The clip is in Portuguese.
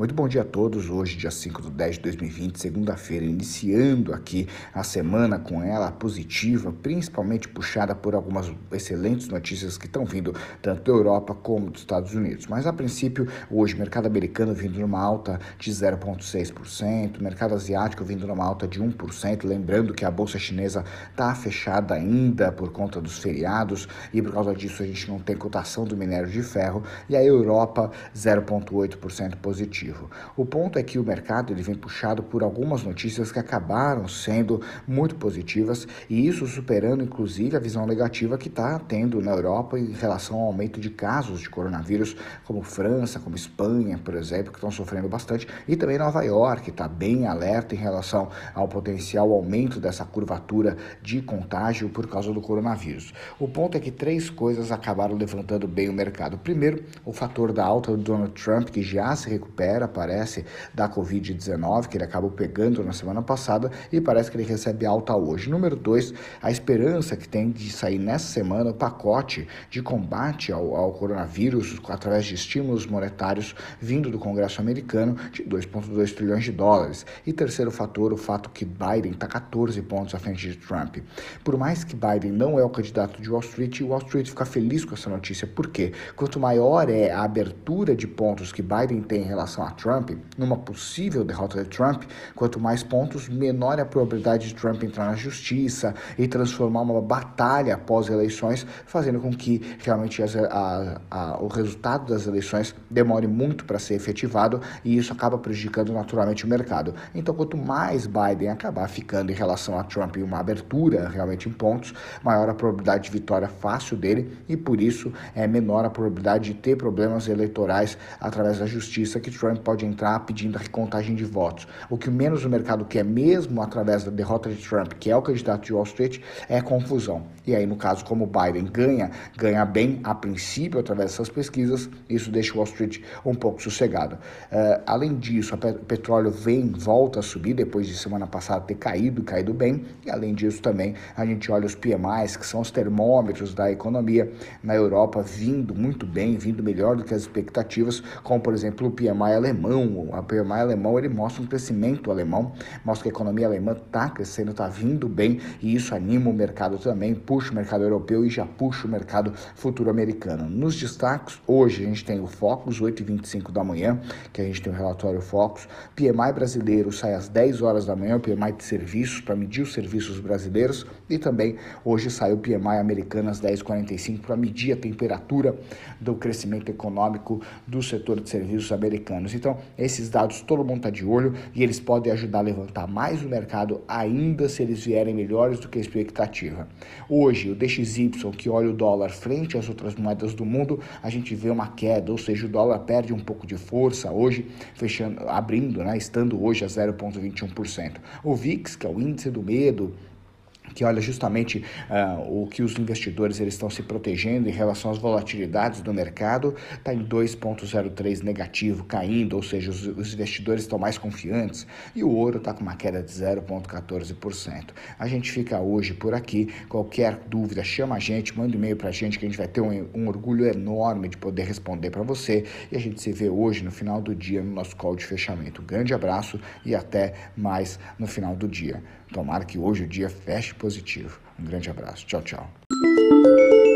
Muito bom dia a todos. Hoje, dia 5 de 10 de 2020, segunda-feira, iniciando aqui a semana com ela positiva, principalmente puxada por algumas excelentes notícias que estão vindo tanto da Europa como dos Estados Unidos. Mas a princípio, hoje, mercado americano vindo numa alta de 0,6%, mercado asiático vindo numa alta de 1%. Lembrando que a bolsa chinesa está fechada ainda por conta dos feriados e por causa disso a gente não tem cotação do minério de ferro. E a Europa, 0,8% positivo positivo. O ponto é que o mercado ele vem puxado por algumas notícias que acabaram sendo muito positivas e isso superando inclusive a visão negativa que está tendo na Europa em relação ao aumento de casos de coronavírus, como França, como Espanha, por exemplo, que estão sofrendo bastante, e também Nova York, que está bem alerta em relação ao potencial aumento dessa curvatura de contágio por causa do coronavírus. O ponto é que três coisas acabaram levantando bem o mercado. Primeiro, o fator da alta do Donald Trump, que já se recupera recupera, parece, da Covid-19, que ele acabou pegando na semana passada, e parece que ele recebe alta hoje. Número dois, a esperança que tem de sair nessa semana o pacote de combate ao, ao coronavírus através de estímulos monetários vindo do Congresso americano de 2,2 trilhões de dólares. E terceiro fator, o fato que Biden está 14 pontos à frente de Trump. Por mais que Biden não é o candidato de Wall Street, Wall Street fica feliz com essa notícia. Por quê? Quanto maior é a abertura de pontos que Biden tem em relação relação a Trump, numa possível derrota de Trump, quanto mais pontos, menor é a probabilidade de Trump entrar na justiça e transformar uma batalha após eleições, fazendo com que realmente as, a, a, o resultado das eleições demore muito para ser efetivado e isso acaba prejudicando naturalmente o mercado. Então, quanto mais Biden acabar ficando em relação a Trump em uma abertura realmente em pontos, maior a probabilidade de vitória fácil dele e por isso é menor a probabilidade de ter problemas eleitorais através da justiça que Trump Trump pode entrar pedindo a recontagem de votos. O que menos o mercado quer, mesmo através da derrota de Trump, que é o candidato de Wall Street, é confusão. E aí, no caso, como Biden ganha, ganha bem a princípio através dessas pesquisas, isso deixa Wall Street um pouco sossegado. Uh, além disso, o petróleo vem, volta a subir depois de semana passada ter caído, caído bem. E além disso, também a gente olha os PMIs, que são os termômetros da economia na Europa, vindo muito bem, vindo melhor do que as expectativas, como por exemplo o PMI alemão, o PMI alemão, ele mostra um crescimento alemão, mostra que a economia alemã está crescendo, está vindo bem e isso anima o mercado também, puxa o mercado europeu e já puxa o mercado futuro americano. Nos destaques, hoje a gente tem o Focus, 8h25 da manhã, que a gente tem o relatório Focus, PMI brasileiro sai às 10 horas da manhã, o PMI de serviços, para medir os serviços brasileiros, e também hoje sai o PMI americano às 10h45 para medir a temperatura do crescimento econômico do setor de serviços americanos anos. Então, esses dados todo mundo está de olho e eles podem ajudar a levantar mais o mercado, ainda se eles vierem melhores do que a expectativa. Hoje, o DXY, que olha o dólar frente às outras moedas do mundo, a gente vê uma queda, ou seja, o dólar perde um pouco de força hoje, fechando, abrindo, né, estando hoje a 0,21%. O VIX, que é o índice do medo, que olha justamente uh, o que os investidores eles estão se protegendo em relação às volatilidades do mercado, está em 2,03 negativo, caindo, ou seja, os, os, investidores estão mais confiantes, e o ouro está com uma queda de 0,14%. A gente fica hoje por aqui, qualquer dúvida, chama a gente, manda um e-mail para a gente, que a gente vai ter um, um orgulho enorme de poder responder para você, e a gente se vê hoje, no final do dia, no nosso call de fechamento. Um grande abraço e até mais no final do dia. Tomara que hoje o dia feche positivo. Um grande abraço. Tchau, tchau.